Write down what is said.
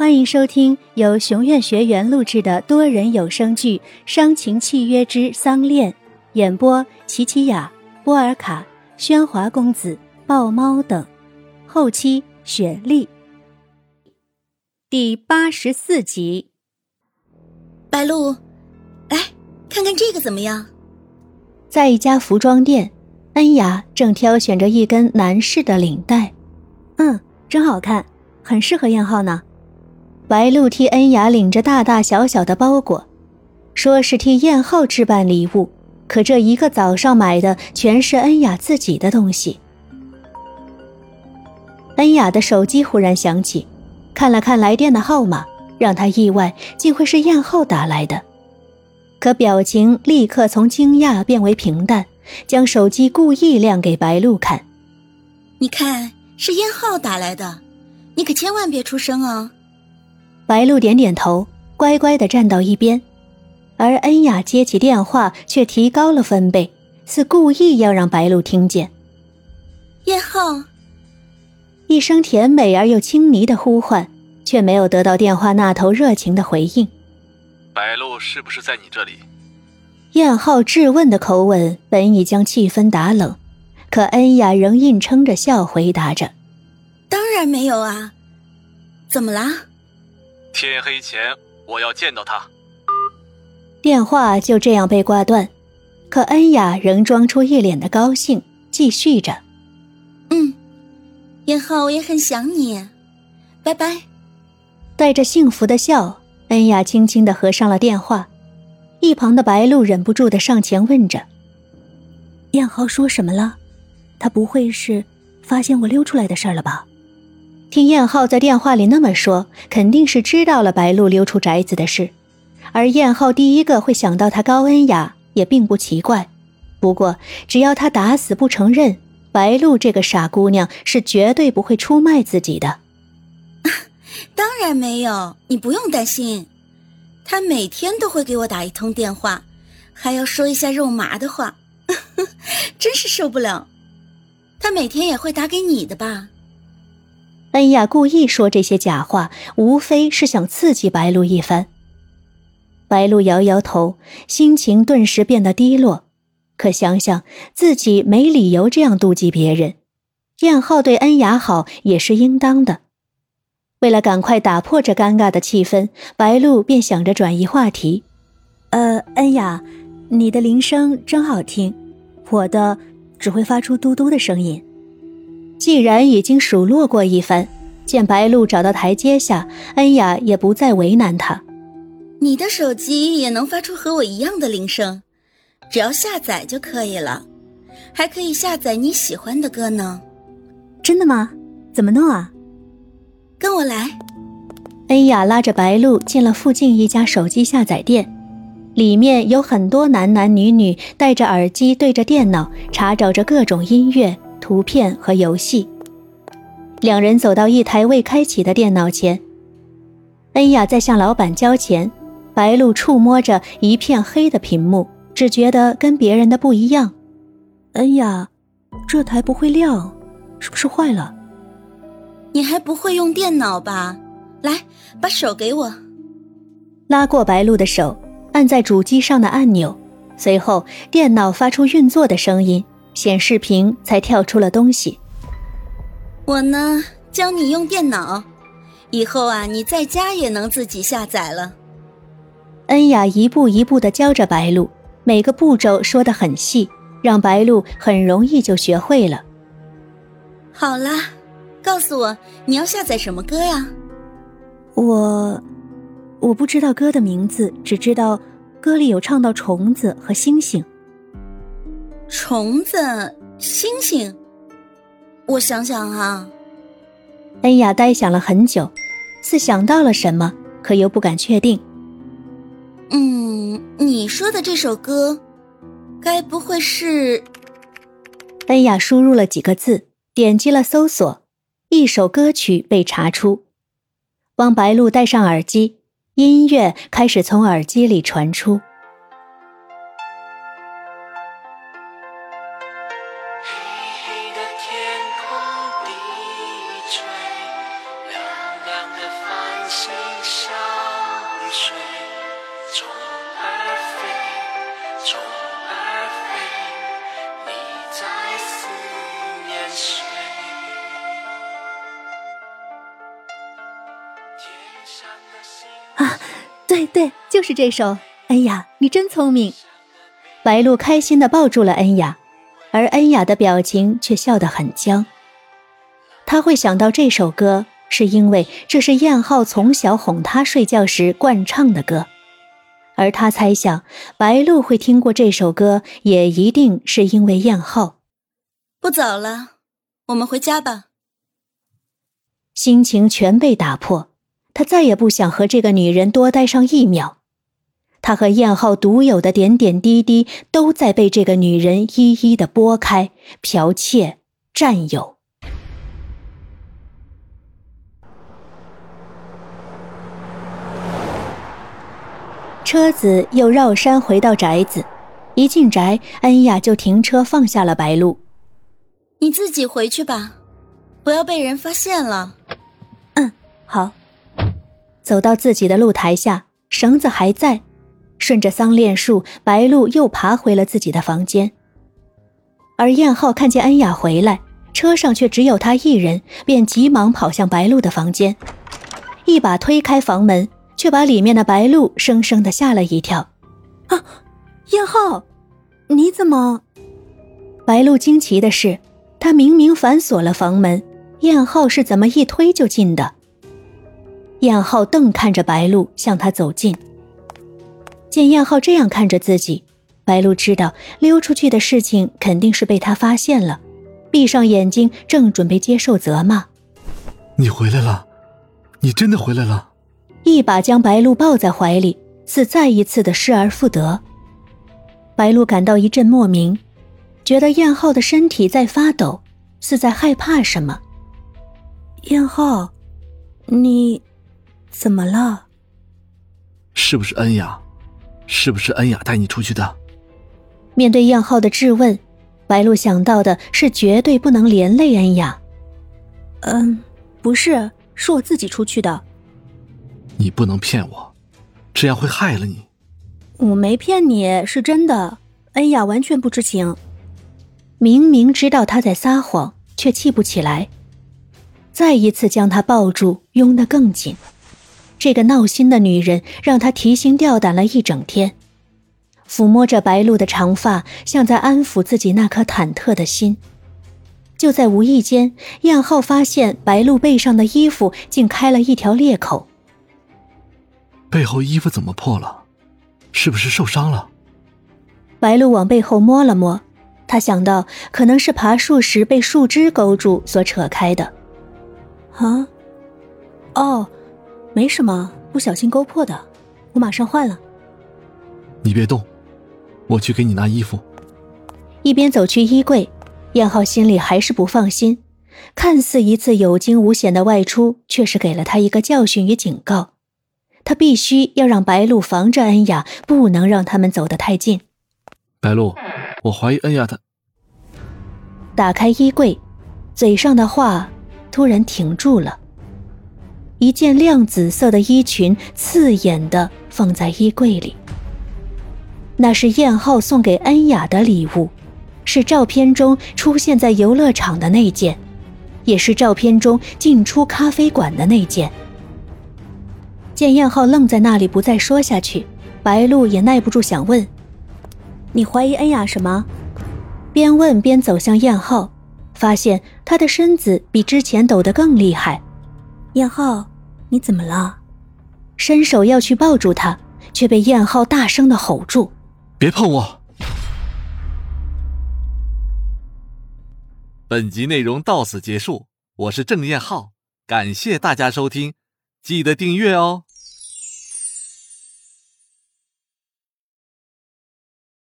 欢迎收听由熊院学员录制的多人有声剧《伤情契约之丧恋》，演播：琪琪雅、波尔卡、喧哗公子、豹猫等，后期雪莉。第八十四集，白露，来看看这个怎么样？在一家服装店，恩雅正挑选着一根男士的领带。嗯，真好看，很适合燕浩呢。白露替恩雅领着大大小小的包裹，说是替燕浩置办礼物，可这一个早上买的全是恩雅自己的东西。恩雅的手机忽然响起，看了看来电的号码，让她意外，竟会是燕浩打来的。可表情立刻从惊讶变为平淡，将手机故意亮给白露看：“你看，是燕浩打来的，你可千万别出声哦。”白露点点头，乖乖的站到一边，而恩雅接起电话，却提高了分贝，似故意要让白露听见。燕浩，一声甜美而又轻昵的呼唤，却没有得到电话那头热情的回应。白露是不是在你这里？燕浩质问的口吻本已将气氛打冷，可恩雅仍硬撑着笑回答着：“当然没有啊，怎么啦？”天黑前我要见到他。电话就这样被挂断，可恩雅仍装出一脸的高兴，继续着：“嗯，燕浩，我也很想你，拜拜。”带着幸福的笑，恩雅轻轻的合上了电话。一旁的白露忍不住的上前问着：“燕浩说什么了？他不会是发现我溜出来的事儿了吧？”听燕浩在电话里那么说，肯定是知道了白露溜出宅子的事，而燕浩第一个会想到他高恩雅也并不奇怪。不过，只要他打死不承认，白露这个傻姑娘是绝对不会出卖自己的。当然没有，你不用担心，他每天都会给我打一通电话，还要说一下肉麻的话，真是受不了。他每天也会打给你的吧？恩雅故意说这些假话，无非是想刺激白露一番。白露摇摇头，心情顿时变得低落。可想想自己没理由这样妒忌别人，燕浩对恩雅好也是应当的。为了赶快打破这尴尬的气氛，白露便想着转移话题：“呃，恩雅，你的铃声真好听，我的只会发出嘟嘟的声音。”既然已经数落过一番，见白露找到台阶下，恩雅也不再为难她。你的手机也能发出和我一样的铃声，只要下载就可以了，还可以下载你喜欢的歌呢。真的吗？怎么弄啊？跟我来。恩雅拉着白露进了附近一家手机下载店，里面有很多男男女女戴着耳机对着电脑查找着各种音乐。图片和游戏。两人走到一台未开启的电脑前，恩雅在向老板交钱，白露触摸着一片黑的屏幕，只觉得跟别人的不一样。恩雅，这台不会亮，是不是坏了？你还不会用电脑吧？来，把手给我。拉过白露的手，按在主机上的按钮，随后电脑发出运作的声音。显示屏才跳出了东西。我呢，教你用电脑，以后啊，你在家也能自己下载了。恩雅一步一步的教着白露，每个步骤说的很细，让白露很容易就学会了。好啦，告诉我你要下载什么歌呀？我，我不知道歌的名字，只知道歌里有唱到虫子和星星。虫子、星星，我想想啊。恩雅呆想了很久，似想到了什么，可又不敢确定。嗯，你说的这首歌，该不会是？恩雅输入了几个字，点击了搜索，一首歌曲被查出。帮白露戴上耳机，音乐开始从耳机里传出。就是这首。恩雅，你真聪明。白露开心的抱住了恩雅，而恩雅的表情却笑得很僵。他会想到这首歌，是因为这是燕浩从小哄他睡觉时惯唱的歌，而他猜想白露会听过这首歌，也一定是因为燕浩。不早了，我们回家吧。心情全被打破，他再也不想和这个女人多待上一秒。他和燕浩独有的点点滴滴，都在被这个女人一一的拨开、剽窃、占有。车子又绕山回到宅子，一进宅，恩雅就停车放下了白鹿。你自己回去吧，不要被人发现了。嗯，好。走到自己的露台下，绳子还在。顺着桑恋树，白露又爬回了自己的房间。而燕浩看见恩雅回来，车上却只有他一人，便急忙跑向白露的房间，一把推开房门，却把里面的白露生生的吓了一跳。啊，燕浩，你怎么？白露惊奇的是，他明明反锁了房门，燕浩是怎么一推就进的？燕浩瞪看着白露，向他走近。见燕浩这样看着自己，白露知道溜出去的事情肯定是被他发现了，闭上眼睛，正准备接受责骂。你回来了，你真的回来了！一把将白露抱在怀里，似再一次的失而复得。白露感到一阵莫名，觉得燕浩的身体在发抖，似在害怕什么。燕浩，你怎么了？是不是恩雅？是不是恩雅带你出去的？面对燕浩的质问，白露想到的是绝对不能连累恩雅。嗯，不是，是我自己出去的。你不能骗我，这样会害了你。我没骗你，是真的。恩雅完全不知情，明明知道他在撒谎，却气不起来。再一次将他抱住，拥得更紧。这个闹心的女人让他提心吊胆了一整天，抚摸着白露的长发，像在安抚自己那颗忐忑的心。就在无意间，燕浩发现白露背上的衣服竟开了一条裂口。背后衣服怎么破了？是不是受伤了？白露往背后摸了摸，她想到可能是爬树时被树枝勾住所扯开的。啊，哦。没什么，不小心勾破的，我马上换了。你别动，我去给你拿衣服。一边走去衣柜，燕浩心里还是不放心。看似一次有惊无险的外出，却是给了他一个教训与警告。他必须要让白露防着恩雅，不能让他们走得太近。白露，我怀疑恩雅她。打开衣柜，嘴上的话突然停住了。一件亮紫色的衣裙，刺眼的放在衣柜里。那是燕浩送给恩雅的礼物，是照片中出现在游乐场的那件，也是照片中进出咖啡馆的那件。见燕浩愣在那里不再说下去，白露也耐不住想问：“你怀疑恩雅什么？”边问边走向燕浩，发现他的身子比之前抖得更厉害。燕浩。你怎么了？伸手要去抱住他，却被燕浩大声的吼住：“别碰我！”本集内容到此结束，我是郑燕浩，感谢大家收听，记得订阅哦。